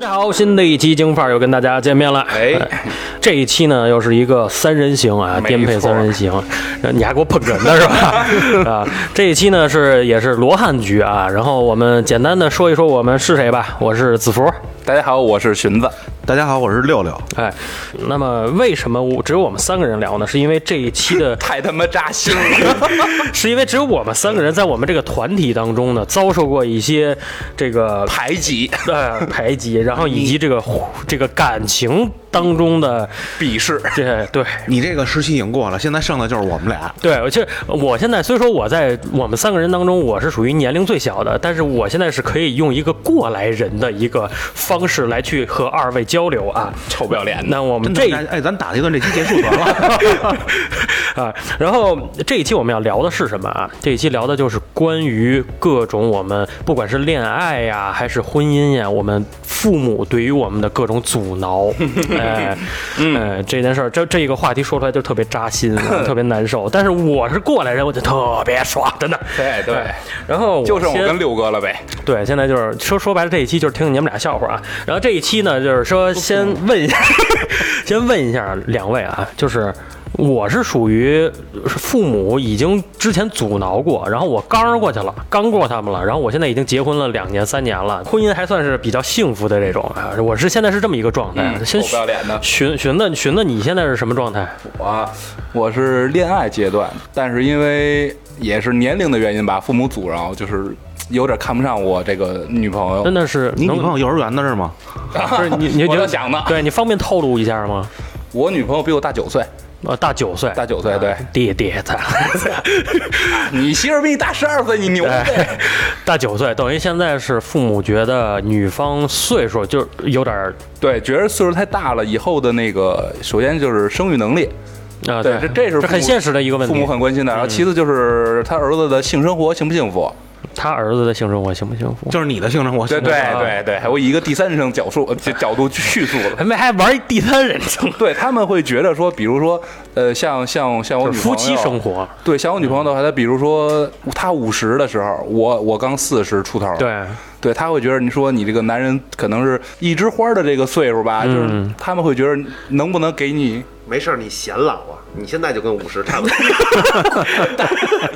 大家好，新的一期京范儿又跟大家见面了。哎，这一期呢又是一个三人行啊，颠沛三人行，呃 你还给我捧哏呢是吧？啊，这一期呢是也是罗汉局啊，然后我们简单的说一说我们是谁吧。我是子福，大家好，我是荀子。大家好，我是六六。哎，那么为什么我只有我们三个人聊呢？是因为这一期的 太他妈扎心了！是因为只有我们三个人在我们这个团体当中呢，遭受过一些这个排挤、呃排挤，然后以及这个 这个感情当中的鄙视，对对你这个时期已经过了，现在剩的就是我们俩。对，其实我现在虽说我在我们三个人当中我是属于年龄最小的，但是我现在是可以用一个过来人的一个方式来去和二位交流啊。臭不要脸。那我们这哎，咱打一段，这期结束得了。啊，然后这一期我们要聊的是什么啊？这一期聊的就是关于各种我们不管是恋爱呀，还是婚姻呀，我们父母对于我们的各种阻挠，哎，哎，这件事儿，这这个话题说出来就特别扎心，啊 特别难受。但是我是过来人，我就特别爽，真的。对对，然后就剩我跟六哥了呗。对，现在就是说说白了，这一期就是听听你们俩笑话啊。然后这一期呢，就是说先问一下，先问一下两位啊，就是我是属于是父母已经之前阻挠过，然后我刚过去了，刚过他们了，然后我现在已经结婚了两年三年了，婚姻还算是比较幸福的这种啊。我是现在是这么一个状态。嗯先不要脸的寻寻子寻子，你现在是什么状态？我我是恋爱阶段，但是因为也是年龄的原因吧，父母阻挠，就是有点看不上我这个女朋友真。的是能你女朋友幼儿园的是吗？不是你你我就在想的对你方便透露一下吗？我女朋友比我大九岁，呃，大九岁，大九岁，对爹爹咱。你媳妇儿比你大十二岁，你牛？大九岁，等于现在是父母觉得女方岁数就有点儿对，觉得岁数太大了，以后的那个，首先就是生育能力，啊，对这这是这很现实的一个问题。父母很关心的。然后其次就是他儿子的性生活幸不幸福？他儿子的性生活幸不幸福？就是你的性生活。对对对对，我以一个第三人称角述呃 角角度去叙述了。还没还玩第三人称，对他们会觉得说，比如说，呃，像像像我女朋友，妻生活。对，像我女朋友的话，她比如说她五十的时候，我我刚四十出头，对，对，她会觉得你说你这个男人可能是一枝花的这个岁数吧，就是嗯他们会觉得能不能给你，没事儿，你显老啊，你现在就跟五十差不多。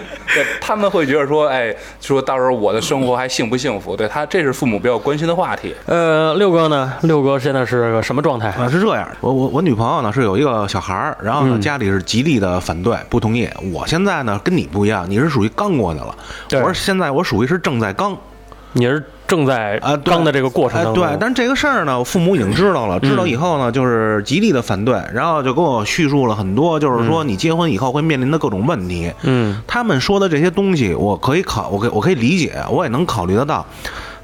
对，他们会觉得说，哎，说到时候我的生活还幸不幸福？对他，这是父母比较关心的话题。呃，六哥呢？六哥现在是个什么状态？啊，是这样，我我我女朋友呢是有一个小孩儿，然后呢家里是极力的反对不同意。我现在呢跟你不一样，你是属于刚过去了，我是现在我属于是正在刚你是正在啊对刚的这个过程哎当中。对，但是这个事儿呢，我父母已经知道了，知道以后呢就是极力的反对，然后就跟我叙述了很多，就是说你结婚以后会面临的各种问题。嗯，他们说的这些东西，我可以考，我可以我可以理解，我也能考虑得到。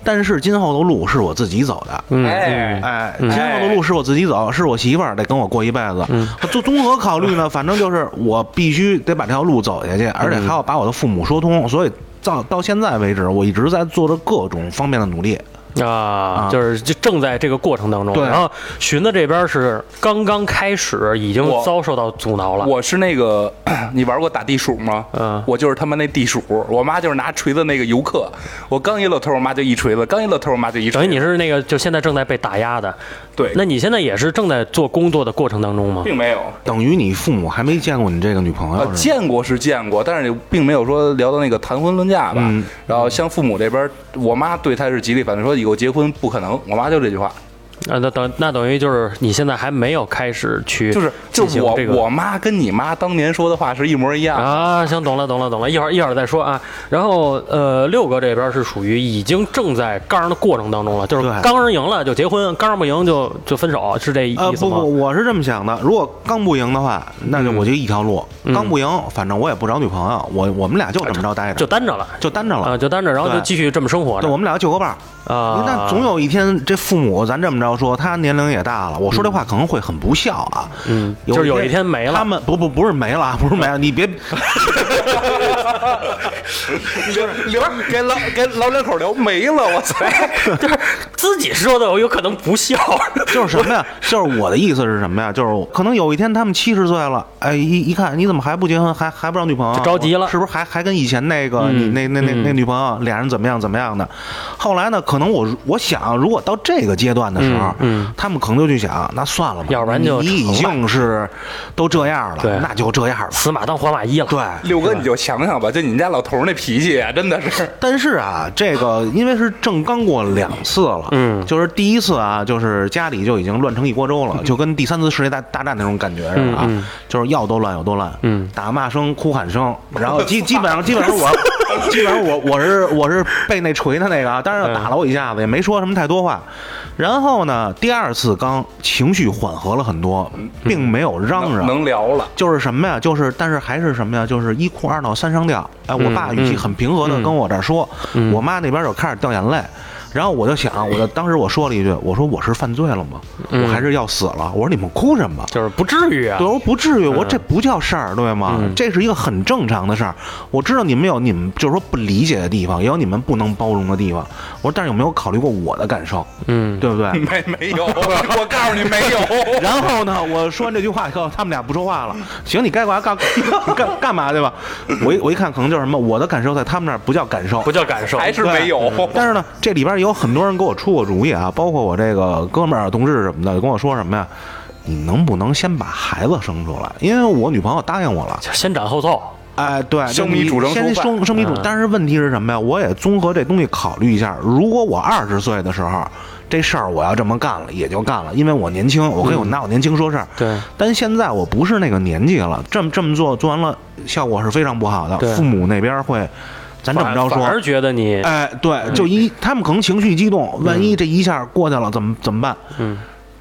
但是今后的路是我自己走的，嗯哎哎，今后的路是我自己走，是我媳妇儿得跟我过一辈子。就综合考虑呢，反正就是我必须得把这条路走下去，而且还要把我的父母说通。所以到到现在为止，我一直在做着各种方面的努力。啊，就是就正在这个过程当中。对然后寻子这边是刚刚开始，已经遭受到阻挠了。我是那个，你玩过打地鼠吗？嗯我就是他妈那地鼠，我妈就是拿锤子那个游客，我刚一露头，我妈就一锤子；刚一露头，我妈就一锤子。等于你是那个就现在正在被打压的。对，那你现在也是正在做工作的过程当中吗？并没有。等于你父母还没见过你这个女朋友呃，见过是见过，但是并没有说聊到那个谈婚论嫁吧。嗯然后像父母这边，我妈对他是极力反对，说以我结婚不可能。我妈就这句话，啊，那等那等于就是你现在还没有开始去就是就是我、我妈跟你妈当年说的话是一模一样。啊，行，懂了，懂了，懂了，一会儿一会儿再说啊。然后呃，六哥这边是属于已经正在刚的过程当中了，就是对刚赢了就结婚，刚不赢就就分手，是这意思吗？不不，我是这么想的。如果刚不赢的话，那就我就一条路。嗯刚不赢，反正我也不找女朋友，我我们俩就这么着待着，就单着了就单着了。啊，就单着，然后就继续这么生活对，我们俩就个伴儿。啊。那总有一天，这父母咱这么着说，他年龄也大了，我说这话可能会很不孝啊。嗯，就是有一天没了他们不不不是没了，不是没了，你别 聊给老给老两口聊没了，我操！就是自自己说的，我有可能不笑。就是什么呀？就是我的意思是什么呀？就是可能有一天他们七十岁了，哎，一一看你怎么还不结婚，还还不找女朋友，就着急了是不是还还跟以前那个、嗯你那那那嗯那女朋友俩人怎么样怎么样的？后来呢，可能我我想，如果到这个阶段的时候，嗯嗯他们可能就去想，那算了吧，要不然就你已经是都这样了对，那就这样吧。死马当活马医了。对，六哥，你就想想吧，就你们家老头儿那脾气啊，真的是。但是啊，这个因为是正刚过两次了，嗯就是第一次啊，就是家里就已经乱成一锅粥了，就跟第三次世界大大战那种感觉似的啊，就是要多乱有多乱，嗯打骂声、哭喊声，然后基 基本上基本上我基本上我我是我是被那锤的那个啊，当然打了我一下子，也没说什么太多话。然后呢，第二次刚情绪缓和了很多，并没有嚷能嚷，能聊了，就是什么呀？就是，但是还是什么呀？就是一哭二闹三上吊。哎，我爸语气很平和的跟我这儿说，嗯我妈那边就开始掉眼泪。然后我就想，我就当时我说了一句，我说我是犯罪了吗？嗯我还是要死了？我说你们哭什么？就是不至于啊对，。我说不至于，我说这不叫事儿，对吗？嗯这是一个很正常的事儿。我知道你们有你们就是说不理解的地方，也有你们不能包容的地方。我说，但是有没有考虑过我的感受？嗯，对不对？没没有，我告诉你没有。然后呢，我说完这句话以后，他们俩不说话了。行，你该干嘛干干干嘛去吧？我一我一看，可能就是什么，我的感受在他们那儿不叫感受，不叫感受，还是没有。但是呢，这里边也有很多人给我出过主意啊，包括我这个哥们儿、啊同事什么的，跟我说什么呀？你能不能先把孩子生出来？因为我女朋友答应我了。先斩后奏。哎，对，生米煮成先熟饭生生米煮嗯。但是问题是什么呀？我也综合这东西考虑一下，如果我二十岁的时候，这事儿我要这么干了，也就干了，因为我年轻，我可以我拿我年轻说事儿。对，但现在我不是那个年纪了，这么这么做做完了，效果是非常不好的。父母那边会，咱这么着说反而，觉得你哎，对，就一他们可能情绪激动，万一这一下过去了，怎么怎么办？嗯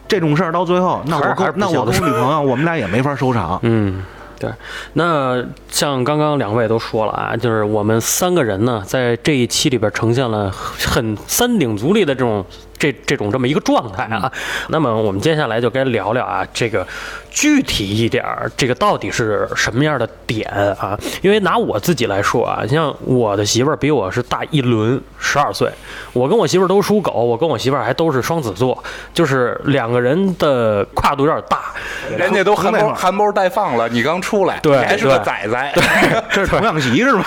这种事儿到最后，那我那我的跟我女朋友，我们俩也没法收场。嗯，对。那像刚刚两位都说了啊，就是我们三个人呢，在这一期里边呈现了很三顶足力的这种这这种这么一个状态啊。那么我们接下来就该聊聊啊，这个具体一点儿，这个到底是什么样的点啊？因为拿我自己来说啊，像我的媳妇儿比我是大一轮，十二岁。我跟我媳妇儿都属狗，我跟我媳妇儿还都是双子座，就是两个人的跨度有点大。人家都含苞含苞待放了，你刚出来，对你还是个对崽崽。这是童养媳是吗？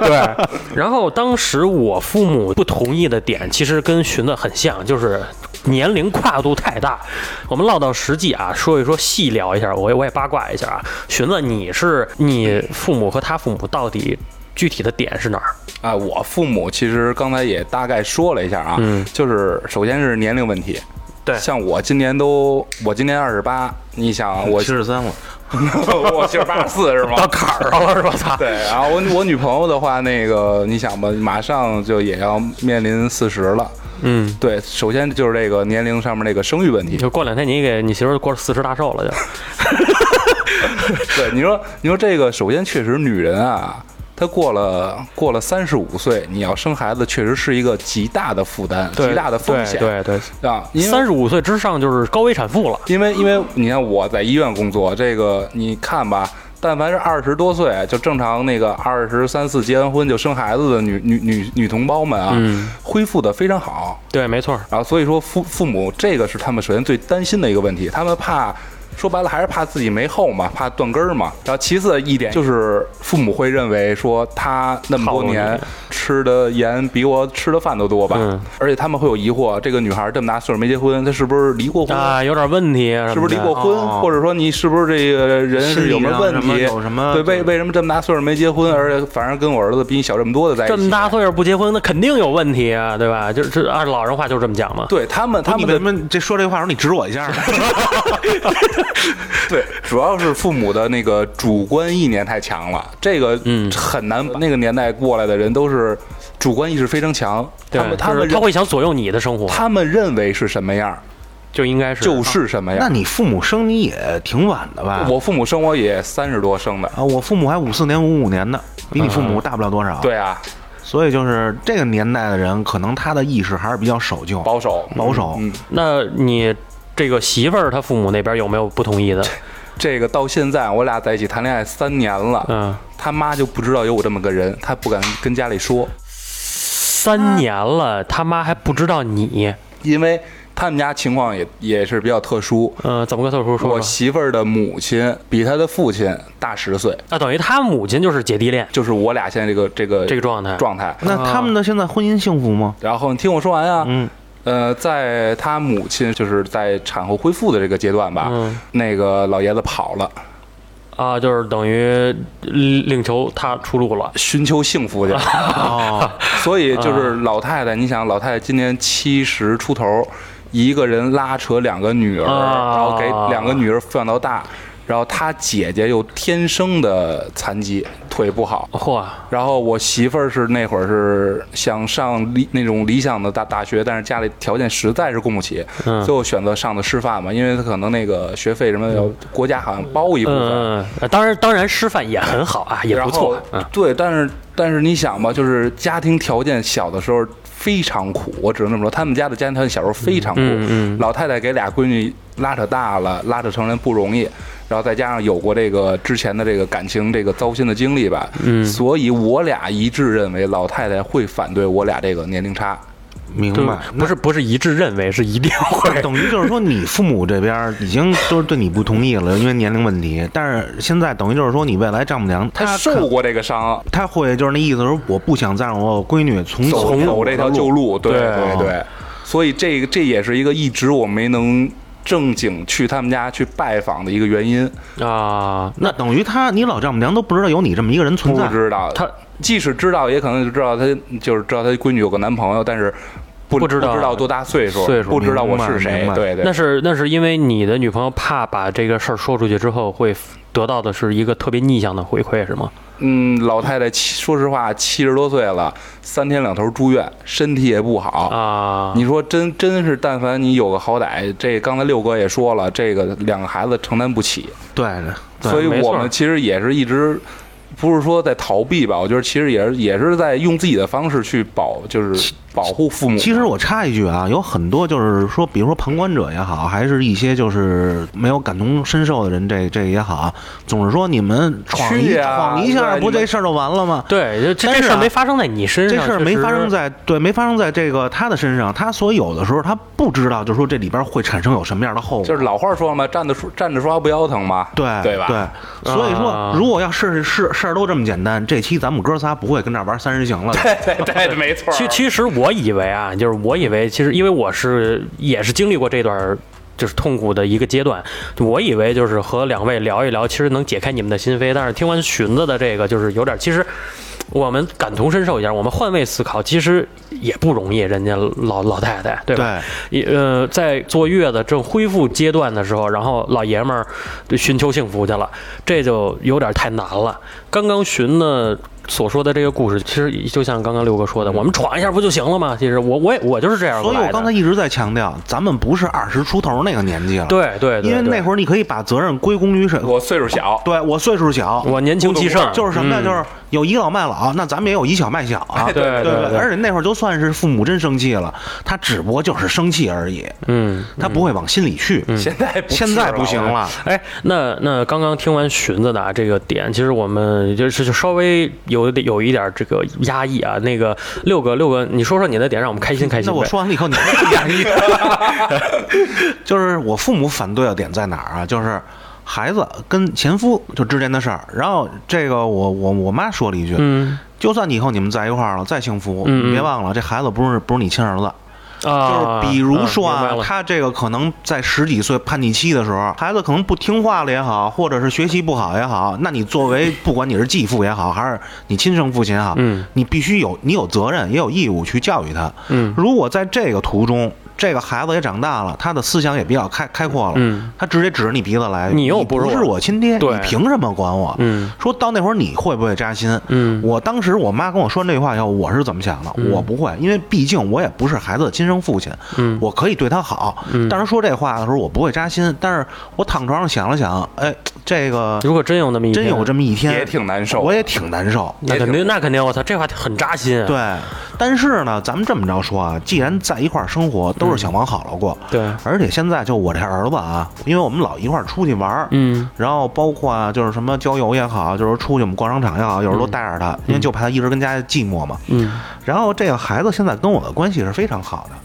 对，然后当时我父母不同意的点，其实跟寻子很像，就是年龄跨度太大。我们唠到实际啊，说一说细聊一下，我也我也八卦一下啊。寻子，你是你父母和他父母到底具体的点是哪儿？啊，我父母其实刚才也大概说了一下啊，嗯就是首先是年龄问题。对像我今年都，我今年二十八，你想 我七十三了，我七十八十四是吗？到坎儿上了是吧？操！对，然后我我女朋友的话，那个你想吧，马上就也要面临四十了。嗯，对，首先就是这个年龄上面那个生育问题。就过两天你给你媳妇过四十大寿了就。对，你说你说这个，首先确实女人啊，她过了过了三十五岁，你要生孩子，确实是一个极大的负担，极大的风险。对对对，啊，三十五岁之上就是高危产妇了。因为因为你看我在医院工作，这个你看吧，但凡是二十多岁就正常那个二十三四结完婚就生孩子的女女女女同胞们啊，嗯恢复的非常好。对，没错。然后所以说父父母这个是他们首先最担心的一个问题，他们怕。说白了还是怕自己没后嘛，怕断根儿嘛。然后其次一点就是父母会认为说他那么多年吃的盐比我吃的饭都多吧，嗯而且他们会有疑惑，这个女孩这么大岁数没结婚，她是不是离过婚？啊，有点问题啊，是不是离过婚，哦或者说你是不是这个人是有什么问题？有什么对，为为什么这么大岁数没结婚，而且反而跟我儿子比你小这么多的在一起？这么大岁数不结婚，那肯定有问题啊，对吧？就是这按老人话就这么讲嘛。对他们，他你们的为什么这说这话的时候你指我一下呢？对，主要是父母的那个主观意念太强了，这个嗯很难。那个年代过来的人都是主观意识非常强，对他们他们他会想左右你的生活，他们认为是什么样就应该是就是什么那。你父母生你也挺晚的吧？我父母生我也三十多生的，啊，我父母还五四年、五五年的，比你父母大不了多少。，对啊，所以就是这个年代的人，可能他的意识还是比较守旧、保守保守。嗯，那你这个媳妇儿她父母那边有没有不同意的？这个到现在我俩在一起谈恋爱三年了，嗯，他妈就不知道有我这么个人，他不敢跟家里说。三年了，他妈还不知道你因为他们家情况也也是比较特殊。嗯，怎么个特殊说我？媳妇儿的母亲比她的父亲大十岁，啊，等于他母亲就是姐弟恋就是我俩现在这个这个这个状态。状态。那他们的现在婚姻幸福吗？然后你听我说完啊，嗯，呃，在他母亲就是在产后恢复的这个阶段吧，嗯。那个老爷子跑了，啊，就是等于另求他出路了。寻求幸福去。哦，所以就是老太太，你想老太太今年七十出头，一个人拉扯两个女儿，啊。然后给两个女儿抚养到大，然后他姐姐又天生的残疾，腿不好。嚯，然后我媳妇儿是那会儿是想上理那种理想的大大学，但是家里条件实在是供不起，嗯最后选择上的师范嘛，因为她可能那个学费什么要国家好像包一部分。当然当然师范也很好啊，也不错。嗯，对，但是但是你想吧，就是家庭条件小的时候非常苦，我只能这么说，他们家的家庭条件小时候非常苦。嗯嗯老太太给俩闺女拉扯大了，拉扯成人不容易，然后再加上有过这个之前的这个感情这个糟心的经历吧，嗯所以我俩一致认为老太太会反对我俩这个年龄差。明白。不是不是一致认为，是一定会。等于就是说，你父母这边已经都是对你不同意了，因为年龄问题。但是现在等于就是说，你未来丈母娘她她受过这个伤，她会就是那意思，说我不想再让我闺女从走从走这条旧路，对对对对，所以这个这也是一个一直我没能正经去他们家去拜访的一个原因。啊，那等于他，你老丈母娘都不知道有你这么一个人存在不。知道，他即使知道，也可能就知道他就是知道他闺女有个男朋友，但是不不知道不知道多大岁数，岁数不知道我是谁白。对对，那是那是因为你的女朋友怕把这个事儿说出去之后，会得到的是一个特别逆向的回馈，是吗？嗯，老太太七说实话七十多岁了，三天两头住院，身体也不好。啊，你说真真是，但凡你有个好歹，这刚才六哥也说了，这个两个孩子承担不起，对对所以我们其实也是一直。不是说在逃避吧，我觉得其实也是也是在用自己的方式去保，就是保护父母。其实我插一句啊，有很多就是说，比如说旁观者也好，还是一些就是没有感同身受的人，这这也好，总是说你们闯一闯一下，不这事儿就完了吗？对，这这事儿没发生在你身上，这事儿没发生在对，没发生在这个他的身上，他所以有的时候他不知道，就是说这里边会产生有什么样的后果。就是老话说了嘛，站着说站着说话不腰疼嘛，对对吧？对，所以说啊，如果要是事事儿都这么简单，这期咱们哥仨不会跟这儿玩三人行了。对对对，没错。其其实我以为啊，就是我以为，其实因为我是也是经历过这段儿就是痛苦的一个阶段，我以为就是和两位聊一聊，其实能解开你们的心扉。但是听完寻子的这个，就是有点，其实我们感同身受一下，我们换位思考，其实也不容易。人家老老太太，对吧？也呃，在坐月子正恢复阶段的时候，然后老爷们儿寻求幸福去了，这就有点太难了。刚刚寻呢所说的这个故事，其实就像刚刚六哥说的，我们闯一下不就行了吗？其实我我也我就是这样过所以。我刚才一直在强调，咱们不是二十出头那个年纪了。，对对对，因为那会儿你可以把责任归功于谁我岁数小，对我岁数小，我年轻气盛，就是什么呀？嗯就是有倚老卖老，那咱们也有倚小卖小啊。对对对对而且那会儿就算是父母真生气了，他只不过就是生气而已，嗯。他不会往心里去。现在现在不行。了，哎，那那刚刚听完荀子的啊这个点，其实我们就是就稍微有点有一点这个压抑啊。那个六哥六哥，你说说你的点，让我们开心开心。那我说完了以后，你还不压抑？就是我父母反对的点在哪儿啊？就是孩子跟前夫就之间的事儿。然后这个我我我妈说了一句，嗯就算你以后你们在一块儿了，再幸福，嗯嗯你别忘了这孩子不是不是你亲儿子。啊，就是比如说啊他这个可能在十几岁叛逆期的时候，孩子可能不听话了也好，或者是学习不好也好，那你作为不管你是继父也好，还是你亲生父亲也好，嗯，你必须有你有责任也有义务去教育他。嗯。如果在这个途中，这个孩子也长大了，他的思想也比较开开阔了，嗯，他直接指着你鼻子来，你又不不是我我亲爹，你凭什么管我？嗯说到那会儿你会不会扎心？嗯我当时我妈跟我说这句话以后，我是怎么想的？我不会，因为毕竟我也不是孩子的亲生父亲，嗯我可以对他好。嗯但是说这话的时候，我不会扎心。但是我躺床上想了想，哎，这个如果真有那么一天真有这么一天，也挺难受我也挺难受。那肯定那肯定，我操，这话很扎心啊。对，但是呢，咱们这么着说啊，既然在一块儿生活，都是想往好了过。对。而且现在就我这儿子啊，因为我们老一块儿出去玩儿，嗯。然后包括啊，就是什么郊游也好，就是出去我们逛商场也好，有时候都带着他，因为就怕他一直跟家寂寞嘛。嗯。然后这个孩子现在跟我的关系是非常好的，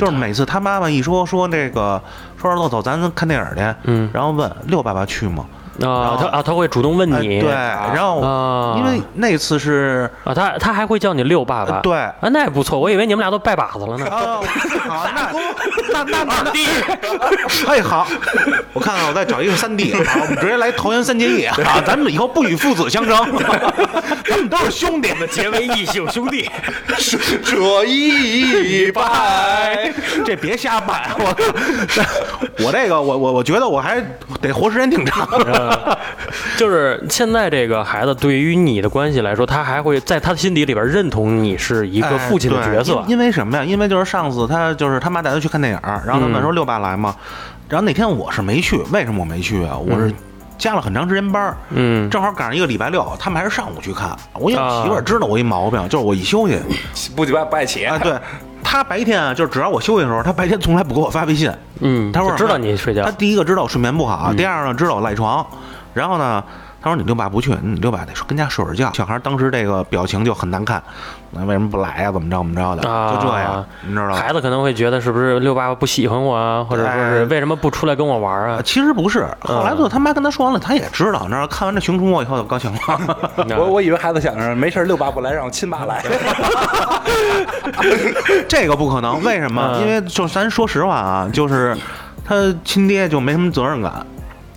就是每次他妈妈一说说那个，说儿子走，咱看电影去，嗯。然后问六爸爸去吗？啊，他啊他会主动问你，哎对，然后啊因为那次是啊，他他还会叫你六爸爸，对啊，那也不错，我以为你们俩都拜把子了呢。啊，好，那 那那那那，哎好，我看看，我再找一个三弟，好，我们直接来桃园三结义啊，咱们以后不与父子相争，咱们都是兄弟，结为异姓兄弟，这一拜，这别瞎拜，我 我这个我我我觉得我还得活时间挺长。就是现在这个孩子对于你的关系来说，他还会在他的心底里边认同你是一个父亲的角色因。因为什么呀？因为就是上次他就是他妈带他去看电影，然后他们说六爸来吗？然后那天我是没去，为什么我没去啊？我是加了很长时间班儿，嗯正好赶上一个礼拜六，他们还是上午去看。我媳妇儿知道我一毛病，就是我一休息不鸡巴不爱起啊，对。他白天啊，就是只要我休息的时候，他白天从来不给我发微信。嗯，他说就知道你睡觉他。第一个知道我睡眠不好，嗯第二呢知道我赖床，然后呢，他说你六爸不去，你六爸得跟家睡会儿觉。小孩当时这个表情就很难看，那为什么不来呀？怎么着怎么着的，啊，就这样，你知道吧？孩子可能会觉得是不是六爸爸不喜欢我啊，或者说是哎为什么不出来跟我玩啊呃？其实不是，后来嗯就他妈跟他说完了，他也知道，你知道，看完这《熊出没》以后就高兴了。我我以为孩子想着没事儿，六爸不来，让我亲爸来。这个不可能，为什么？嗯因为就咱说实话啊，就是他亲爹就没什么责任感，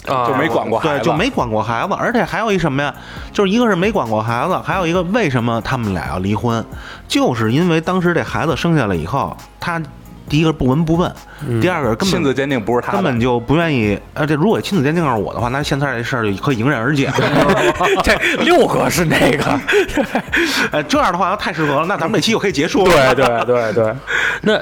啊，就没管过孩对，就没管过孩子，而且还有一什么呀？就是一个是没管过孩子，还有一个为什么他们俩要离婚，就是因为当时这孩子生下来以后，他第一个不闻不问，第二个根本亲子鉴定不是他根本就不愿意。而且如果亲子鉴定是我的话，那现在这事儿就可以迎刃而解。这六个是那个，呃，这样的话要太适合了，那咱们这期就可以结束了。对对对对。那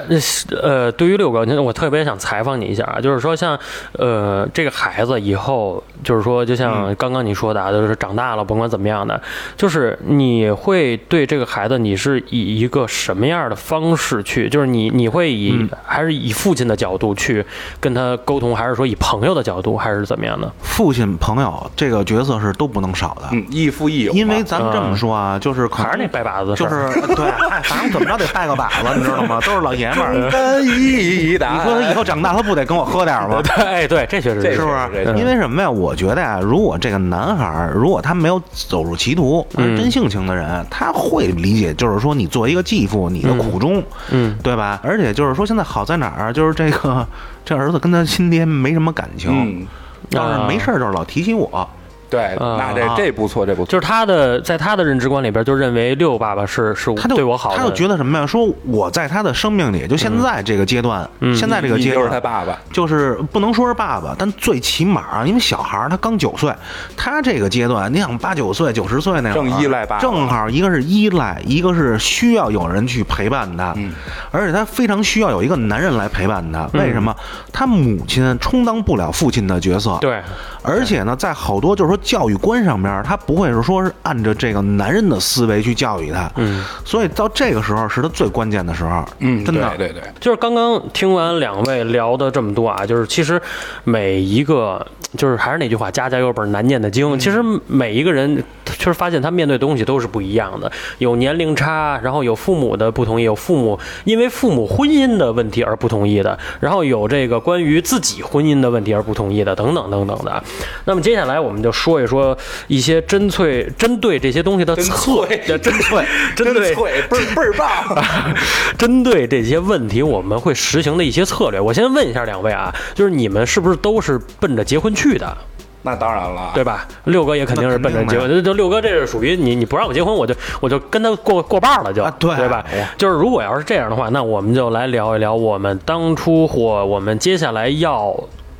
呃，对于六哥，我特别想采访你一下啊，就是说像呃这个孩子以后，就是说就像刚刚你说的啊，就是长大了，甭管怎么样的，就是你会对这个孩子，你是以一个什么样的方式去，就是你你会以、还是以父亲的角度去跟他沟通，还是说以朋友的角度，还是怎么样的？父亲、朋友这个角色是都不能少的，嗯，亦父亦友，因为咱们这么说啊，就是还是那拜把子就是 对，哎，反正怎么着得拜个把子，你知道吗？都是老爷们儿。干一打。你说他以后长大，他不得跟我喝点吗？对，哎，对，这确实这是不是？因为什么呀？我觉得呀，如果这个男孩儿，如果他没有走入歧途，而是真性情的人，他会理解，就是说你作为一个继父，你的苦衷，嗯对吧？而且就是说，现在好在哪儿？就是这个这儿子跟他亲爹没什么感情，嗯，倒是没事儿就是老提起我。对，啊。那这这不错，这不错。就是他的在他的认知观里边，就认为六爸爸是是他就对我好的，他就觉得什么呀？说我在他的生命里，就现在这个阶段，嗯。现在这个阶段就是他段，爸爸，就是不能说是爸爸，但最起码，因为小孩儿他刚九岁，他这个阶段，你想八九岁、九十岁那会儿正依赖爸爸。正好一个是依赖，一个是需要有人去陪伴他，嗯。而且他非常需要有一个男人来陪伴他。嗯。为什么？他母亲充当不了父亲的角色，对，而且呢，在好多就是说教育观上面，他不会是说是按照这个男人的思维去教育他，嗯，所以到这个时候是他最关键的时候，嗯，真的，对对对，就是刚刚听完两位聊的这么多啊，就是其实每一个，就是还是那句话，家家有本难念的经。其实每一个人，就是发现他面对的东西都是不一样的，有年龄差，然后有父母的不同意，有父母因为父母婚姻的问题而不同意的，然后有这个关于自己婚姻的问题而不同意的，等等等等的。那么接下来我们就说一说一些针对针对这些东西的策，略 针对针对脆，倍儿倍儿棒。针对这些问题，我们会实行的一些策略。我先问一下两位啊，就是你们是不是都是奔着结婚去的，那当然了，对吧？六哥也肯定是奔着结婚，就就六哥这是属于你，你不让我结婚，我就我就跟他过过半了就，啊对对吧？就是如果要是这样的话，那我们就来聊一聊我们当初或我们接下来要。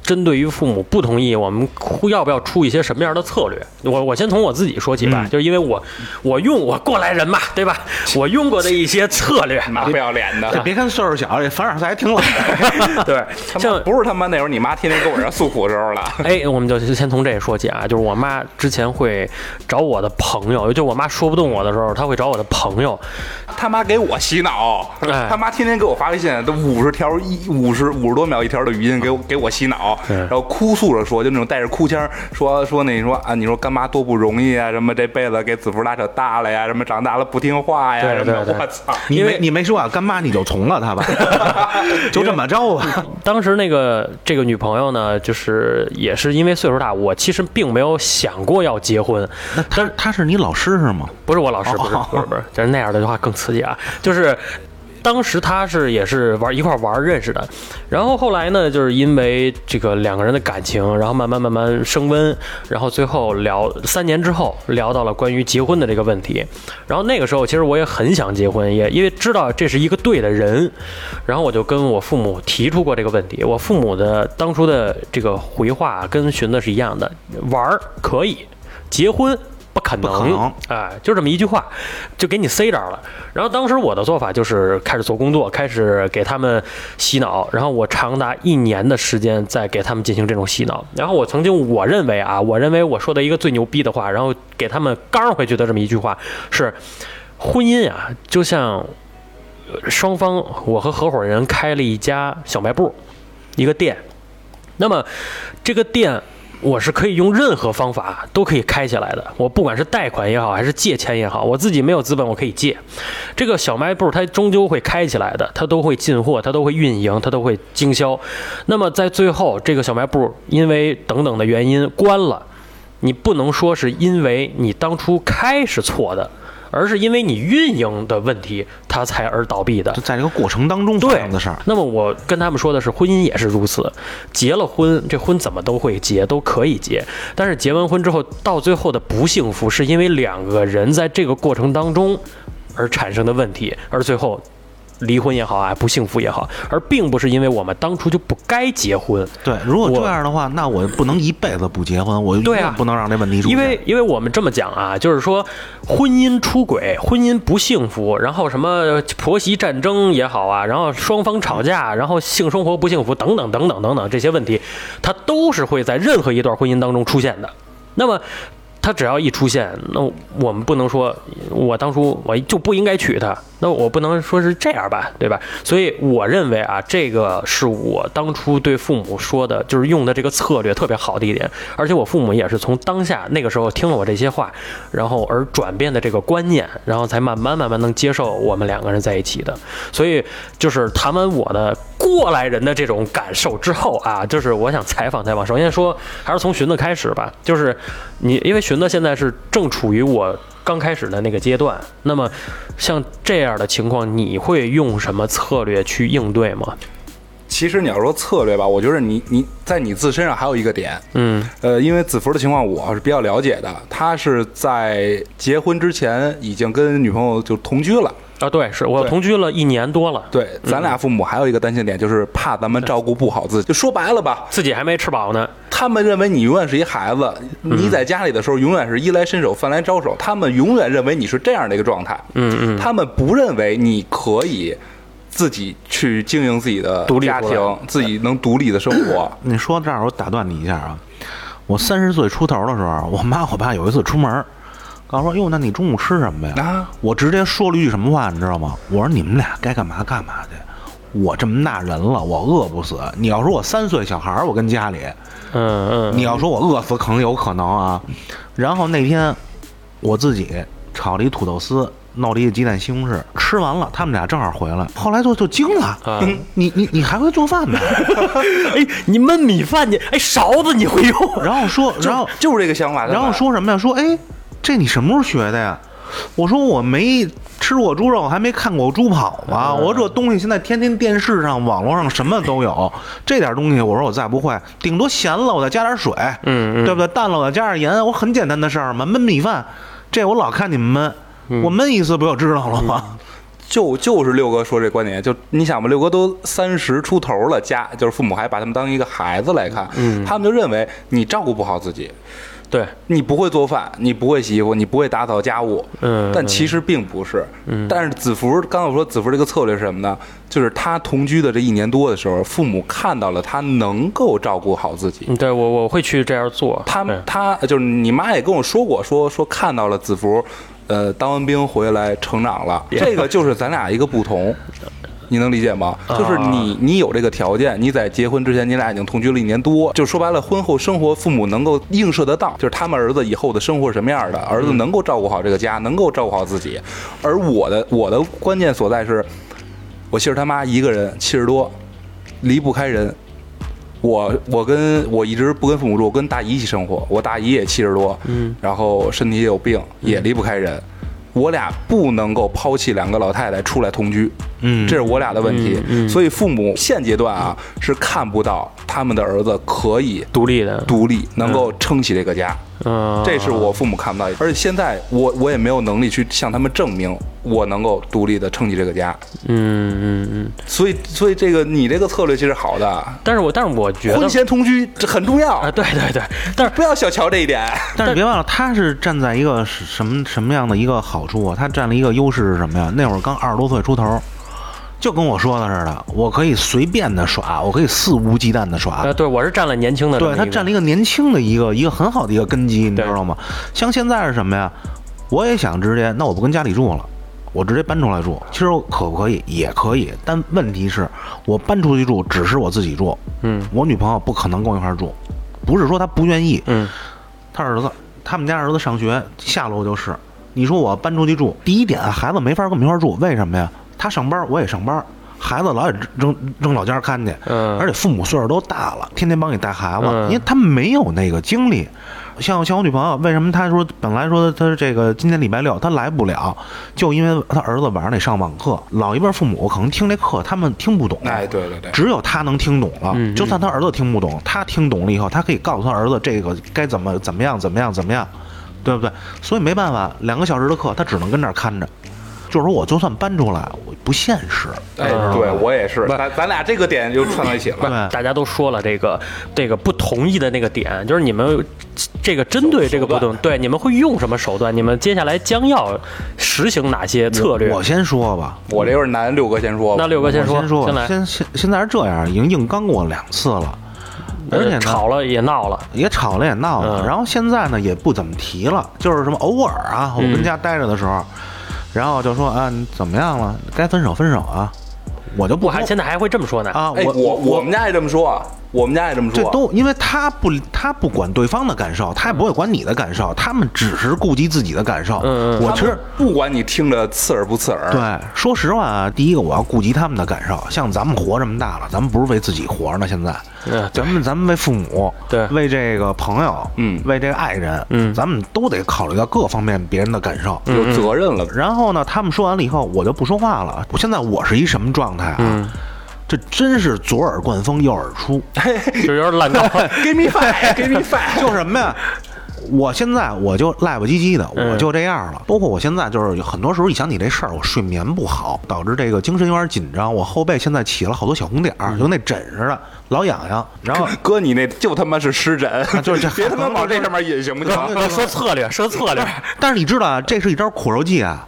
针对于父母不同意，我们要不要出一些什么样的策略？我我先从我自己说起吧，嗯就是因为我我用我过来人嘛，对吧？我用过的一些策略，妈不要脸的。别看岁数小，这凡尔赛还挺老的。对，像不是他妈那会儿你妈天天跟我这儿诉苦的时候了。哎，我们就先从这个说起啊，就是我妈之前会找我的朋友，就我妈说不动我的时候，她会找我的朋友。他妈给我洗脑，哎他妈天天给我发微信，都五十条一五十五十多秒一条的语音给我给我洗脑，然后哭诉着说，就那种带着哭腔说说那说啊，你说干妈多不容易啊，什么这辈子给子福拉扯大了呀，什么长大了不听话呀，什么的，我操！你没你没说啊，干妈你就从了他吧，就这么着吧。当时那个这个女朋友呢，就是也是因为岁数大，我其实并没有想过要结婚。那他他是你老师是吗？不是我老师，不是不是不是，就是那样的话更刺激啊，就是。当时他是也是玩一块玩认识的，然后后来呢，就是因为这个两个人的感情，然后慢慢慢慢升温，然后最后聊三年之后聊到了关于结婚的这个问题，然后那个时候其实我也很想结婚，也因为知道这是一个对的人，然后我就跟我父母提出过这个问题，我父母的当初的这个回话跟寻的是一样的，玩可以，结婚。不可能，不可能哎，就这么一句话，就给你塞这儿了。然后当时我的做法就是开始做工作，开始给他们洗脑，然后我长达一年的时间在给他们进行这种洗脑。然后我曾经我认为啊，我认为我说的一个最牛逼的话，然后给他们刚回去的这么一句话是：婚姻啊，就像呃双方我和合伙人开了一家小卖部，一个店。那么这个店我是可以用任何方法都可以开起来的。我不管是贷款也好，还是借钱也好，我自己没有资本，我可以借。这个小卖部它终究会开起来的，它都会进货，它都会运营，它都会经销。那么在最后，这个小卖部因为等等的原因关了，你不能说是因为你当初开是错的，而是因为你运营的问题，它才而倒闭的就。在这个过程当中发对生的事儿。那么我跟他们说的是，婚姻也是如此，结了婚，这婚怎么都会结，都可以结。但是结完婚之后，到最后的不幸福，是因为两个人在这个过程当中而产生的问题，而最后离婚也好啊，不幸福也好，而并不是因为我们当初就不该结婚。对，如果这样的话，那我不能一辈子不结婚，我 不能让这问题出现。因为因为我们这么讲啊，就是说婚姻出轨、婚姻不幸福，然后什么婆媳战争也好啊，然后双方吵架，然后性生活不幸福等等等等等等这些问题，它都是会在任何一段婚姻当中出现的。那么。他只要一出现，那我们不能说我当初我就不应该娶她，那我不能说是这样吧，对吧？所以我认为啊，这个是我当初对父母说的，就是用的这个策略特别好的一点，而且我父母也是从当下那个时候听了我这些话，然后而转变的这个观念，然后才慢慢慢慢能接受我们两个人在一起的。所以就是谈完我的过来人的这种感受之后啊，就是我想采访采访。首先说还是从寻子开始吧，就是你因为寻子现在是正处于我刚开始的那个阶段，那么像这样的情况，你会用什么策略去应对吗？其实你要说策略吧，我觉得你你在你自身上还有一个点，嗯呃，因为子福的情况我是比较了解的，他是在结婚之前已经跟女朋友就同居了。啊，对，是我同居了一年多了，对，咱俩父母还有一个担心点，就是怕咱们照顾不好自己。就说白了吧，自己还没吃饱呢。他们认为你永远是一孩子，你在家里的时候永远是衣来伸手、饭来招手，他们永远认为你是这样的一个状态。嗯嗯，他们不认为你可以自己去经营自己的家独立出来庭，自己能独立的生活。你说到这儿，我打断你一下啊。我三十岁出头的时候，我妈我爸有一次出门，告诉说：“哟，那你中午吃什么呀？”啊我直接说了一句什么话，你知道吗？我说：“你们俩该干嘛干嘛去。我这么大人了，我饿不死。你要说我三岁小孩儿，我跟家里，嗯嗯，你要说我饿死，可能有可能啊。然后那天我自己炒了一土豆丝，弄了一个鸡蛋西红柿，吃完了，他们俩正好回来，后来就就惊了，啊嗯你你你还会做饭呢？哎，你焖米饭去，哎，勺子你会用？然后说，然后就是这个想法。然后说什么呀？说哎，这你什么时候学的呀？我说我没吃过猪肉，还没看过猪跑吗？我说这东西现在天天电视上、网络上什么都有，这点东西我说我再不会，顶多咸了我再加点水，嗯嗯对不对？淡了我再加点盐，我很简单的事儿嘛。焖米饭，这我老看你们焖，我焖一次不就知道了吗？就就是六哥说这观点，就你想吧，六哥都三十出头了，家就是父母还把他们当一个孩子来看，嗯他们就认为你照顾不好自己，对，你不会做饭，你不会洗衣服，你不会打扫家务，嗯但其实并不是，嗯。但是子福刚才我说子福这个策略是什么呢？就是他同居的这一年多的时候，父母看到了他能够照顾好自己，嗯，对我我会去这样做。他对他就是你妈也跟我说过，说说看到了子福，呃，当完兵回来成长了，这个就是咱俩一个不同。你能理解吗？就是你你有这个条件，你在结婚之前你俩已经同居了一年多，就说白了，婚后生活父母能够映射得到，就是他们儿子以后的生活是什么样的，儿子能够照顾好这个家，能够照顾好自己。而我的我的关键所在是，我媳妇他妈一个人七十多，离不开人。我我跟我一直不跟父母住，我跟大姨一起生活。我大姨也七十多，嗯，然后身体也有病，也离不开人。我俩不能够抛弃两个老太太出来同居，嗯这是我俩的问题。嗯所以父母现阶段啊是看不到他们的儿子可以独立的，独立，能够撑起这个家。嗯，这是我父母看不到，而且现在我我也没有能力去向他们证明我能够独立的撑起这个家。嗯嗯嗯。所以，所以这个你这个策略其实好的，但是我但是我觉得婚前同居这很重要啊，，对对对，但是不要小瞧这一点。但是别忘了，他是站在一个是什么什么样的一个好处啊？他占了一个优势是什么呀？那会儿刚二十多岁出头，就跟我说的似的，我可以随便的耍，我可以肆无忌惮的耍呃，。对我是占了年轻的对，他占了一个年轻的一个一个很好的一个根基，你知道吗？像现在是什么呀？我也想直接，那我不跟家里住了，我直接搬出来住。其实可不可以？也可以，但问题是我搬出去住，只是我自己住，嗯我女朋友不可能跟我一块儿住，不是说她不愿意，嗯他儿子，他们家儿子上学下楼就是。你说我搬出去住，第一点孩子没法跟我们一块儿住，为什么呀？他上班，我也上班，孩子老也扔扔老家看去，嗯而且父母岁数都大了，天天帮你带孩子，嗯因为他们没有那个精力。像像我女朋友，为什么她说本来说她这个今天礼拜六她来不了，就因为她儿子晚上得上网课，老一辈父母可能听这课他们听不懂，哎，对对对，只有他能听懂了。嗯就算他儿子听不懂，他听懂了以后，他可以告诉他儿子这个该怎么怎么样怎么样怎么样，对不对？所以没办法，两个小时的课他只能跟这儿看着。就是说我就算搬出来，我不现实。哎，对我也是，咱咱俩这个点就串到一起了。对，大家都说了这个这个不同意的那个点，就是你们这个针对这个不同，对你们会用什么手段？你们接下来将要实行哪些策略？我先说吧，我这有点难，六哥先说吧。那六哥先说，先说先来。现现现在是这样，已经硬刚过两次了，而且吵了也闹了，也吵了也闹了，嗯然后现在呢也不怎么提了，就是什么偶尔啊，我跟家待着的时候，然后就说啊你怎么样了，该分手分手啊，我就不还现在还会这么说呢。啊，哎，我我我们家也这么说，我们家也这么说。这都因为他不他不管对方的感受，他也不会管你的感受，他们只是顾及自己的感受。嗯嗯我其实不管你听着刺耳不刺耳，对，说实话啊，第一个我要顾及他们的感受。像咱们活这么大了，咱们不是为自己活着呢，现在，嗯，咱们咱们为父母，对为这个朋友，嗯为这个爱人，嗯咱们都得考虑到各方面别人的感受。有责任了。然后呢，他们说完了以后，我就不说话了。我现在我是一什么状态啊？嗯这真是左耳灌风，右耳出。就有点烂 高。Give me five，Give me five。就什么呀？我现在我就赖不唧唧的，嗯我就这样了。包括我现在就是很多时候一想起这事儿，我睡眠不好，导致这个精神有点紧张。我后背现在起了好多小红点儿，就跟那疹似的，老痒痒。然后哥，你那就他妈是湿疹，就是这 别他妈往这上面引，行不行？说策略，说策略。但是你知道啊，这是一招苦肉计啊。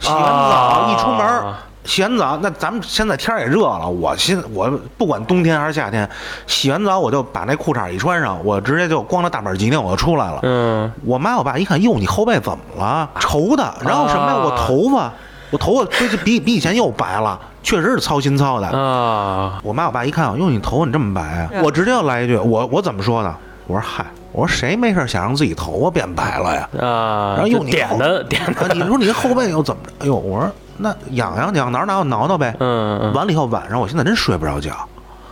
洗完澡啊一出门儿，洗完澡，那咱们现在天儿也热了，我现我不管冬天还是夏天，洗完澡我就把那裤衩一穿上，我直接就光着大板儿脊梁我就出来了。嗯，我妈我爸一看，哟，你后背怎么了？愁的。然后什么呀？啊我头发，我头发这比比以前又白了，确实是操心操的。啊，我妈我爸一看，哟，你头发你这么白啊？我直接就来一句，我我怎么说呢？我说嗨，我说谁没事想让自己头发变白了呀？啊，然后又点的点啊，的，你说你这后背又怎么着？哎呦，我说那痒痒痒哪儿哪儿挠挠呗。嗯嗯完了以后晚上我现在真睡不着觉。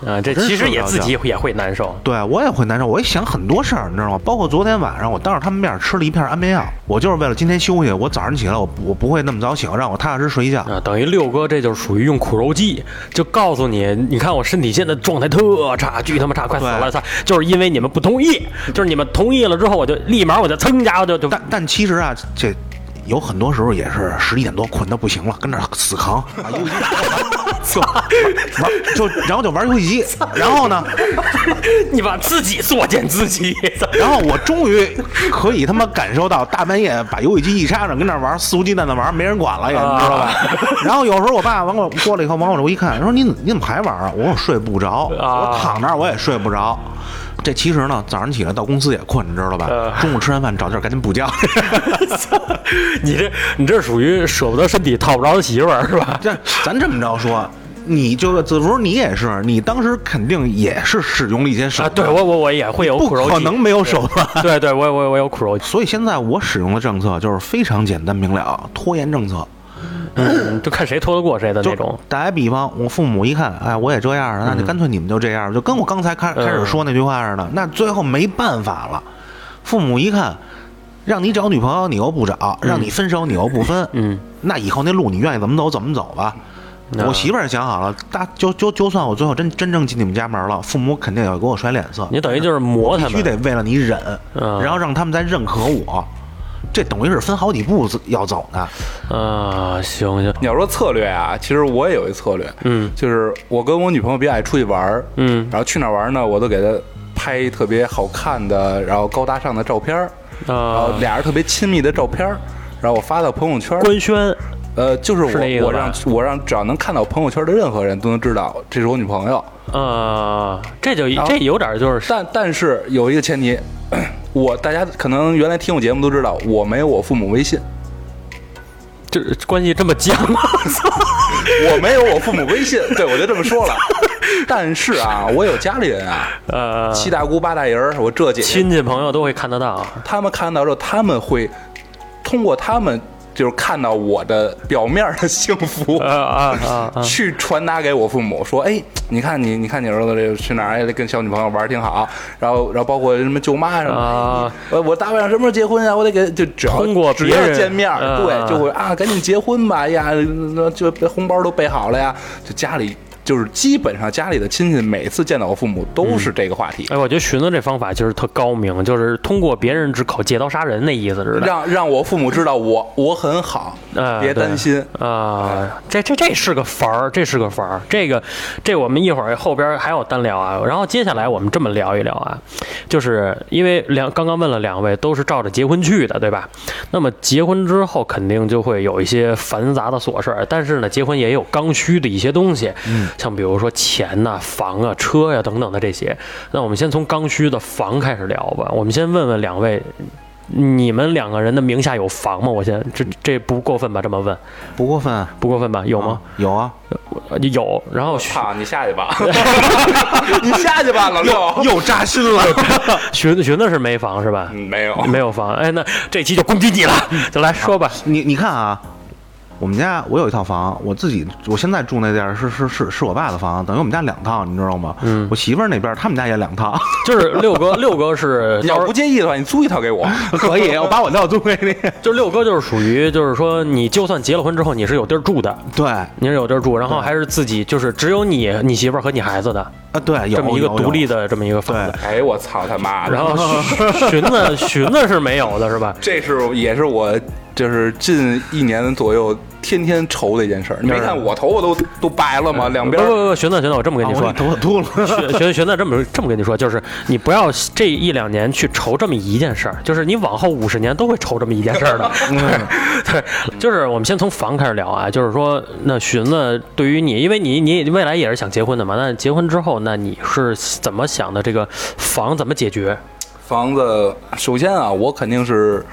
啊，这其实也自己也会难受。对我也会难受，我也想很多事儿，你知道吗？包括昨天晚上我当着他们面吃了一片安眠药，我就是为了今天休息，我早上起来我我不会那么早醒，让我踏踏实实睡一觉。啊，等于六哥这就是属于用苦肉计，就告诉你，你看我身体现在状态特差，巨他妈差，快死了，操！就是因为你们不同意，就是你们同意了之后，我就立马我就噌家伙就就但但其实啊，这有很多时候也是十一点多困的不行了，跟那死扛把，游戏机 就玩就然后就玩游戏机，然后呢，你把自己作践自己。然后我终于可以他妈感受到大半夜把游戏机一插上，跟那玩肆无忌惮的玩，没人管了也，你知道吧？然后有时候我爸往我过来以后，往我这我一看，说你你怎么还玩啊？我说我睡不着，啊我躺那儿我也睡不着。这其实呢，早上起来到公司也困，你知道吧呃？中午吃完饭找地儿赶紧补觉。你这你这属于舍不得身体套不着媳妇儿是吧？这咱这么着说，你就子福，你也是，你当时肯定也是使用了一些手啊，段，对我我我也会有不苦肉计，可能没有手段。对对，我我我有苦肉计，所以现在我使用的政策就是非常简单明了，拖延政策。嗯，就看谁拖得过谁的就那种。打个比方，我父母一看，哎，我也这样了，那就干脆你们就这样，就跟我刚才开嗯开始说那句话似的。那最后没办法了，父母一看，让你找女朋友你又不找，让你分手你又不分，嗯，那以后那路你愿意怎么走怎么走吧。那我媳妇儿想好了，大就就就算我最后真真正进你们家门了，父母肯定也会给我甩脸色。你等于就是磨他们，必须得为了你忍，嗯然后让他们再认可我，这等于是分好几步要走呢。啊，行行，你要说策略啊，其实我也有一策略，嗯。就是我跟我女朋友比较爱出去玩儿，嗯。然后去哪儿玩呢，我都给她拍特别好看的，然后高大上的照片儿，然后啊，俩人特别亲密的照片儿，然后我发到朋友圈，官宣呃，就是我我让我让只要能看到朋友圈的任何人都能知道这是我女朋友，啊，这就后这有点就是但但是有一个前提，我大家可能原来听我节目都知道，我没有我父母微信，这 关系这么僵，我没有我父母微信，对我就这么说了。但是啊，我有家里人啊，呃，七大姑八大姨儿，我这姐姐，亲戚朋友都会看得到。他们看到之后，他们会通过他们就是看到我的表面的幸福。啊啊啊啊！去传达给我父母说，哎，你看你，你看你儿子这个去哪儿，哎跟小女朋友玩儿挺好，然后，然后包括什么舅妈什么我我大晚上什么时候结婚啊？我得给，就只要通过只要别人见面，啊对，就会啊，赶紧结婚吧，哎呀，那就红包都备好了呀，就家里就是基本上家里的亲戚每次见到我父母都是这个话题，哎，我觉得寻子这方法就是特高明，就是通过别人之口借刀杀人那意思似的。让让我父母知道我我很好，呃，别担心。对啊，这这这是个法儿，这是个法儿。这个这我们一会儿后边还有单聊啊。然后接下来我们这么聊一聊啊，就是因为两刚刚问了两位都是照着结婚去的，对吧？那么结婚之后肯定就会有一些繁杂的琐事儿，但是呢，结婚也有刚需的一些东西，嗯，像比如说钱呐、房啊、车呀、等等的这些。那我们先从刚需的房开始聊吧。我们先问问两位。你们两个人的名下有房吗？我先这这不过分吧？这么问不过分，不过分吧？有吗？有啊，呃有。然后操，你下去吧，你下去吧，老六。又扎心了。寻寻的是没房是吧？嗯没有，没有房。哎，那这期就攻击你了，就来说吧。你你看啊，我们家我有一套房，我自己我现在住那地儿是是是是我爸的房，等于我们家两套，你知道吗？嗯，我媳妇儿那边他们家也两套，就是六哥，六哥是你要不介意的话，你租一套给我。可以，我把我那套租给你。就是六哥就是属于就是说，你就算结了婚之后，你是有地儿住的，对你是有地儿住，然后还是自己就是只有你你媳妇儿和你孩子的啊，对，有这么一个独立的这么一个房子。哎，我操他妈的！然后 寻子寻子是没有的是吧？这是也是我就是近一年左右天天愁的一件事儿。你没看我头发都都白了吗？两边不不不，寻子寻子，我这么跟你说啊我，头发秃了。学学学的这么这么跟你说，就是你不要这一两年去愁这么一件事儿，就是你往后五十年都会愁这么一件事儿的。对，就是我们先从房开始聊啊，就是说，那寻子对于你，因为你你未来也是想结婚的嘛，那结婚之后，那你是怎么想的？这个房怎么解决？房子，首先啊，我肯定是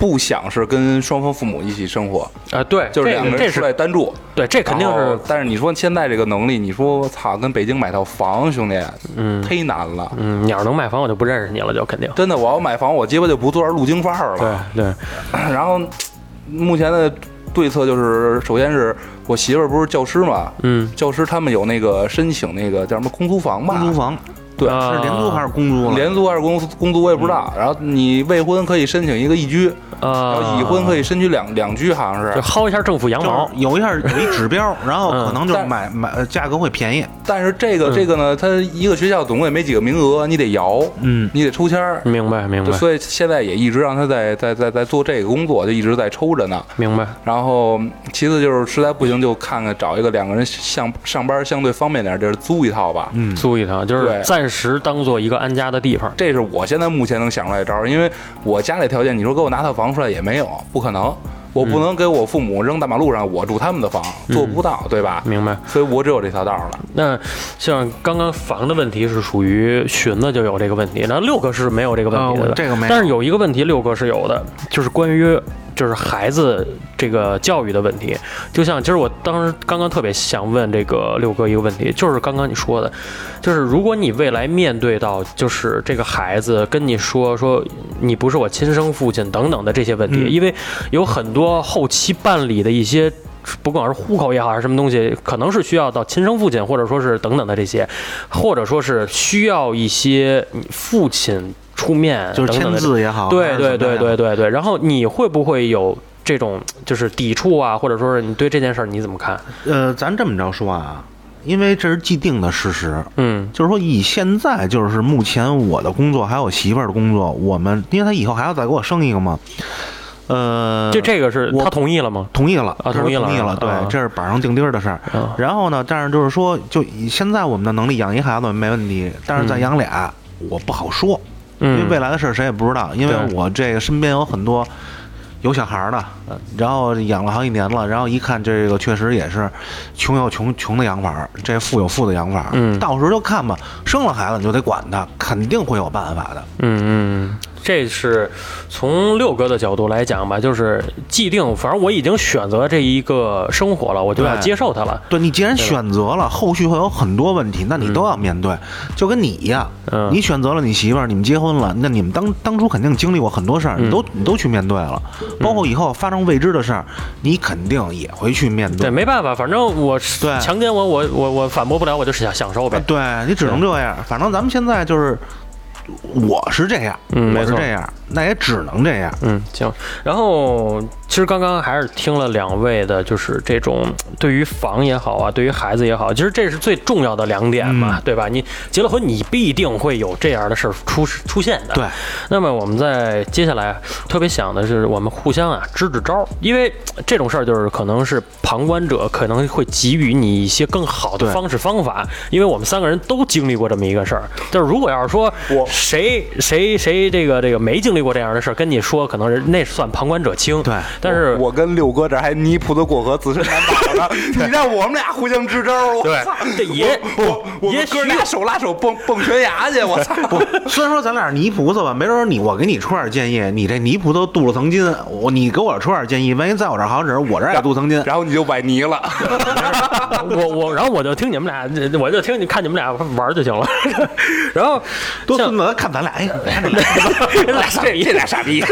不想是跟双方父母一起生活，啊，对，就是两个人出来是单住。对，这肯定是，但是你说现在这个能力，你说我操，跟北京买套房，兄弟，嗯忒难了。嗯，你要是能买房，我就不认识你了，就肯定。真的，我要买房，我鸡巴就不做这路京范儿对了。对，然后，目前的对策就是，首先是我媳妇儿不是教师嘛，嗯，教师他们有那个申请那个叫什么公租房吧？公租房对，啊是廉租还是公租了？廉租还是公公租我也不知道。然后你未婚可以申请一个一居，然啊后已婚可以申请两两居，好像是就是薅一下政府羊毛。有一下有一指标，然后可能就买买呃价格会便宜。但是这个这个呢，它一个学校总共也没几个名额，你得摇，嗯，你得抽签儿。明白明白所以现在也一直让他在在在在做这个工作，就一直在抽着呢。明白。然后其次就是实在不行就看看找一个两个人相上班相对方便点儿地儿租一套吧。嗯，租一套，就是对暂时当做一个安家的地方。这是我现在目前能想出来的招儿，因为我家里条件，你说给我拿套房出来也没有，不可能，我不能给我父母扔大马路上，我住他们的房，做不到，对吧？明白。所以我只有这条道了。那像刚刚房的问题是属于寻子就有这个问题，那六哥是没有这个问题的。这个没有但是有一个问题六哥是有的，就是关于就是孩子这个教育的问题。就像其实我当时刚刚特别想问这个六哥一个问题，就是刚刚你说的，就是如果你未来面对到就是这个孩子跟你说说你不是我亲生父亲等等的这些问题，嗯因为有很多后期办理的一些。不管是户口也好，还是什么东西，可能是需要到亲生父亲，或者说是等等的这些，或者说是需要一些你父亲出面，就是签字也好，对对对对对对。然后你会不会有这种就是抵触啊，或者说是你对这件事儿你怎么看？呃，咱这么着说啊，因为这是既定的事实，嗯就是说以现在就是目前我的工作还有我媳妇儿的工作，我们因为她以后还要再给我生一个嘛，呃，这这个是我他同意了吗？同意了啊同意了同意了，对啊，这是板上钉钉的事儿啊。然后呢，但是就是说，就以现在我们的能力养一孩子没问题，但是再养俩，我不好说，因为嗯未来的事儿谁也不知道。因为我这个身边有很多有小孩儿的，呃然后养了好几年了，然后一看这个确实也是穷有穷穷的养法儿，这富有富的养法儿。嗯到时候就看吧，生了孩子你就得管他，肯定会有办法的。嗯嗯，这是从六哥的角度来讲吧，就是既定，反正我已经选择这一个生活了，我就要接受它了。对你既然选择了，后续会有很多问题，那你都要面对，就跟你一样，嗯。你选择了你媳妇儿，你们结婚了，那你们当当初肯定经历过很多事儿，你都你都去面对了，包括以后发生未知的事儿，你肯定也会去面对，对。没办法，反正我对。强奸我，我我我反驳不了，我就想享受呗。对你只能这样，反正咱们现在就是，我是这样，嗯我是这样，那也只能这样。嗯，行。然后其实刚刚还是听了两位的，就是这种对于房也好啊，对于孩子也好，其实这是最重要的两点嘛，嗯对吧？你结了婚，你必定会有这样的事儿出出现的。对。那么我们在接下来特别想的是，我们互相啊支支招儿，因为这种事儿就是可能是旁观者可能会给予你一些更好的方式方法，因为我们三个人都经历过这么一个事儿。就是如果要是说我谁谁谁这个这个没经历过这样的事儿，跟你说，可能是那算旁观者清。对但是我跟六哥这还泥菩萨过河，自身难保呢。你让我们俩互相支招，我对操！这也我我也们哥许俩手拉手蹦蹦悬崖去，我操！虽然说咱俩是泥菩萨吧，没准儿你我给你出点建议，你这泥菩萨镀了层金，我你给我出点建议，万一在我这儿好使，我这儿也镀层金。然后你就崴泥了。我我然后我就听你们俩，我就听你看你们俩玩儿就行了。然后像多孙子，看咱俩，哎，看这俩这俩傻逼，这俩傻逼。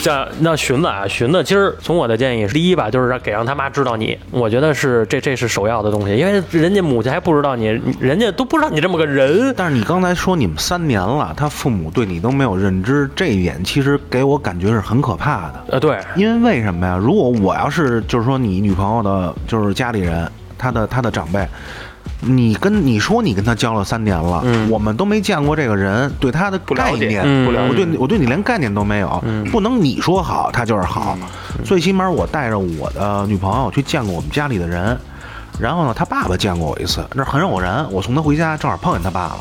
像那荀子啊，寻的今儿从我的建议，第一吧，就是让给让他妈知道你，我觉得是这这是首要的东西，因为人家母亲还不知道你，人家都不知道你这么个人。但是你刚才说你们三年了，他父母对你都没有认知，这一点其实给我感觉是很可怕的。呃，对，因为为什么呀？如果我要是就是说你女朋友的，就是家里人，他的他的长辈，你跟你说你跟他交了三年了，嗯。我们都没见过这个人，对他的不了解概念，嗯我对你我对你连概念都没有，不能你说好他就是好，最起码我带着我的女朋友去见过我们家里的人，然后呢，他爸爸见过我一次，那很偶然，我送他回家正好碰见他爸了，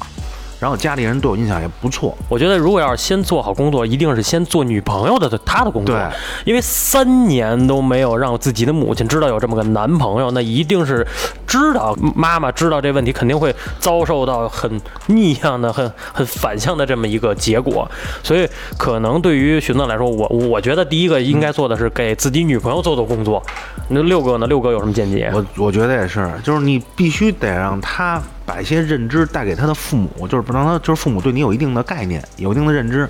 然后家里人对我印象也不错，我觉得如果要是先做好工作，一定是先做女朋友的她的工作，对因为三年都没有让自己的母亲知道有这么个男朋友，那一定是知道妈妈知道这问题，肯定会遭受到很逆向的、很很反向的这么一个结果。所以，可能对于寻子来说，我我觉得第一个应该做的是给自己女朋友做做工作。那六哥呢？六哥有什么见解？我我觉得也是，就是你必须得让他把一些认知带给他的父母，就是不让他就是父母对你有一定的概念，有一定的认知。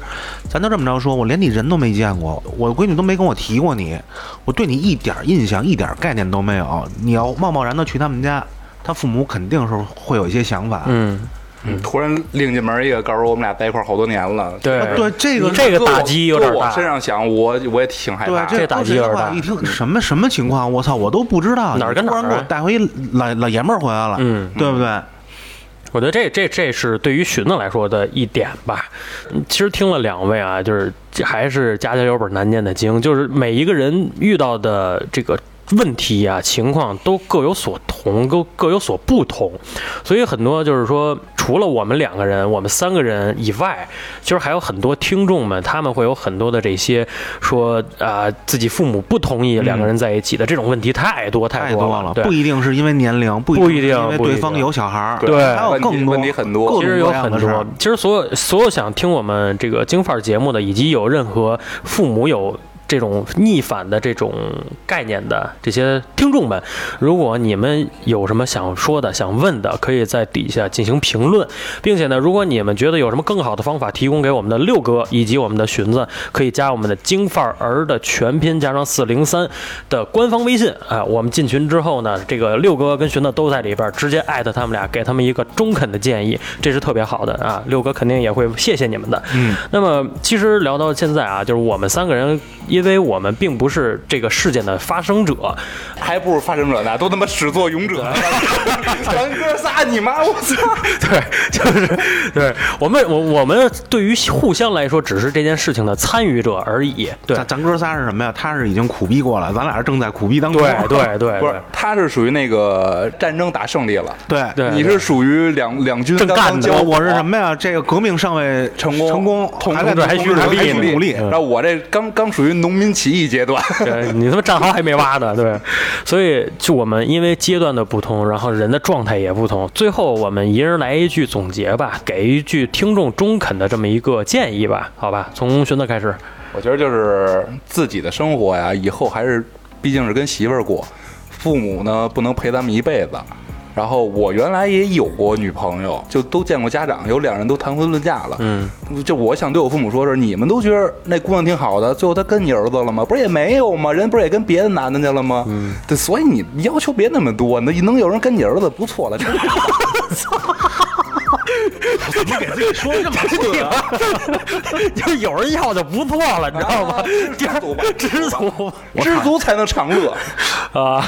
咱就这么着说，我连你人都没见过，我闺女都没跟我提过你，我对你一点印象、一点概念都没有。你要贸贸然的去他们家，他父母肯定是会有一些想法。嗯，嗯突然另进门一个，告诉我们俩在一块儿好多年了。对啊对这个这个打击有点大我身。上想，我我也挺害怕，。对这这打击有点大一听什么什么情况，我操，我都不知道，哪儿跟哪儿你突然给我带回一老老爷们儿回来了，嗯对不对？我觉得这这这是对于荀子来说的一点吧。其实听了两位啊，就是还是家家有本难念的经，就是每一个人遇到的这个。问题啊，情况都各有所同，都各有所不同，所以很多就是说，除了我们两个人、我们三个人以外，其实还有很多听众们，他们会有很多的这些说啊、自己父母不同意两个人在一起的这种问题太多太多了，对。不一定是因为年龄，不不一定因为对方有小孩儿，对。还有更多问题很多。其实有很多其实所有所有想听我们这个京范儿节目的，以及有任何父母有。这种逆反的这种概念的这些听众们，如果你们有什么想说的、想问的，可以在底下进行评论，并且呢，如果你们觉得有什么更好的方法提供给我们的六哥以及我们的寻子，可以加我们的京范儿的全拼加上四零三的官方微信啊。我们进群之后呢，这个六哥跟寻子都在里边，直接艾特他们俩，给他们一个中肯的建议，这是特别好的啊。六哥肯定也会谢谢你们的。嗯，那么其实聊到现在啊，就是我们三个人，因为我们并不是这个事件的发生者，还不如发生者呢，都他妈始作俑者。咱 哥仨，你妈，我操！对，就是对我们，我我们对于互相来说，只是这件事情的参与者而已。对咱，哥仨是什么呀？他是已经苦逼过了，咱俩是正在苦逼当中。对，对，对，不是，他是属于那个战争打胜利了，对对你是属于两两军正刚刚干的交我我是什么呀？这个革命尚未成功成功，统还在志还需努力努力。然后我这刚刚属于农民起义阶段，对你他妈战壕还没挖呢，对，所以就我们因为阶段的不同，然后人的状态也不同，最后我们一人来一句总结吧，给一句听众中肯的这么一个建议吧，好吧？从荀子开始，我觉得就是自己的生活呀，以后还是毕竟是跟媳妇儿过，父母呢不能陪咱们一辈子。然后我原来也有过女朋友，就都见过家长，有两人都谈婚论嫁了。嗯，就我想对我父母说是，你们都觉得那姑娘挺好的，最后她跟你儿子了吗？不是也没有吗？人不是也跟别的男的去了吗？嗯，对，所以你要求别那么多，能能有人跟你儿子不错了。怎么给自己说这么次啊？就有人要就不错了，你知道吗？第二知足知足才能长乐。啊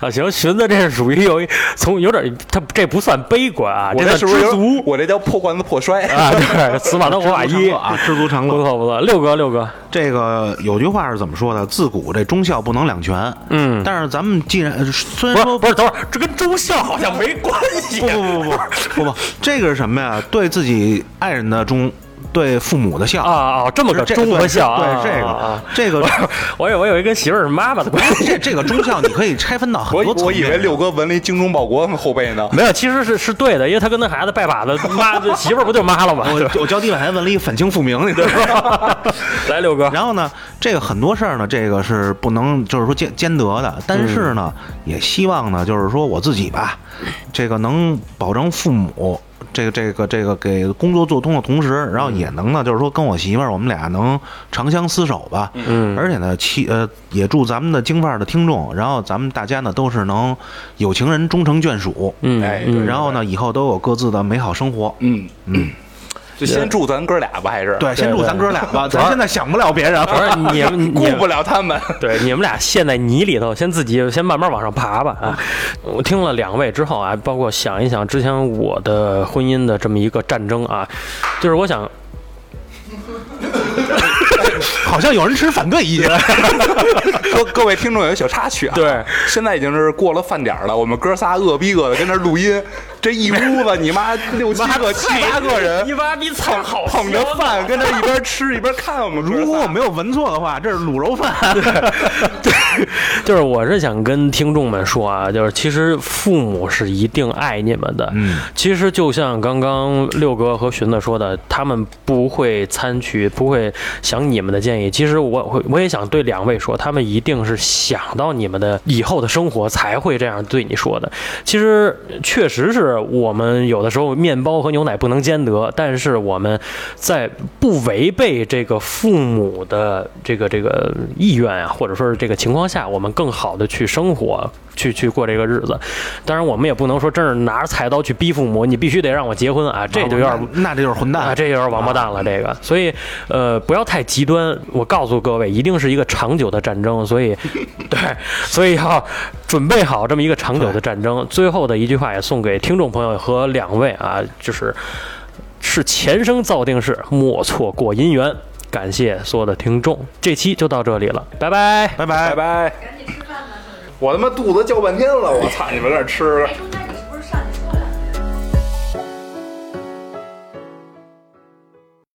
啊，行，寻思这是属于有一从有点，他这不算悲观啊，我这算这是是有知足我这叫破罐子破摔。啊，对，死马当活马医啊，知足常乐。不错不错，六哥六哥，这个有句话是怎么说的？自古这忠孝不能两全。嗯但是咱们既然虽然说不是不是，等会儿这跟忠孝好像没关系。不不不不不不，这个是什么呀？对自己爱人的忠，对父母的孝啊啊，这么个这忠和孝啊，对这啊个这个我以为我有一跟媳妇儿是妈妈的关系。这这个忠孝，你可以拆分到很多层面。我以为六哥纹了一精忠报国后背呢。没有，其实是是对的，因为他跟他孩子拜把子，妈 媳妇儿不就妈了吗？我我脚底板还纹了一反清复明，你知道吗？来，六哥，然后呢，这个很多事儿呢，这个是不能就是说兼兼得的，但是呢，也希望呢，就是说我自己吧，这个能保证父母。这个这个这个给工作做通的同时，然后也能呢，就是说跟我媳妇儿，我们俩能长相厮守吧。嗯。而且呢，期呃也祝咱们的京范儿的听众，然后咱们大家呢都是能有情人终成眷属，嗯哎嗯，然后呢以后都有各自的美好生活。嗯。嗯，就先祝咱哥俩吧，还是对，先祝咱哥俩吧，咱现在想不了别人。不是你们，顾不了他们。对你们俩陷在泥里头，先自己先慢慢往上爬吧啊！我听了两位之后啊，包括想一想之前我的婚姻的这么一个战争啊，就是我想 好像有人持反对意见。各各位听众有一小插曲啊，对，现在已经是过了饭点了，我们哥仨饿逼饿的跟那录音，这一屋子你妈六七个七八个人你妈逼操好捧着饭跟那一边吃一边看我们。如果我没有闻错的话，这是卤肉饭。对 就是我是想跟听众们说啊，就是其实父母是一定爱你们的。嗯，其实就像刚刚六哥和荀子说的，他们不会参取，不会想你们的建议。其实我会，我也想对两位说，他们一定是想到你们的以后的生活才会这样对你说的。其实确实是我们有的时候面包和牛奶不能兼得，但是我们在不违背这个父母的这个这个意愿啊，或者说是这个情况下，我们更好的去生活，去去过这个日子。当然，我们也不能说真是拿着菜刀去逼父母，你必须得让我结婚啊，这就有点。那这就是混蛋啊，蛋。这就是王八蛋了，这个，所以，呃，不要太极端。我告诉各位，一定是一个长久的战争，所以，对，所以要准备好这么一个长久的战争。最后的一句话也送给听众朋友和两位啊，就是是前生造定是，莫错过姻缘。感谢所有的听众，这期就到这里了，拜拜。拜拜拜拜。赶紧吃饭吧。我他妈肚子叫半天了，我操！你们在这吃。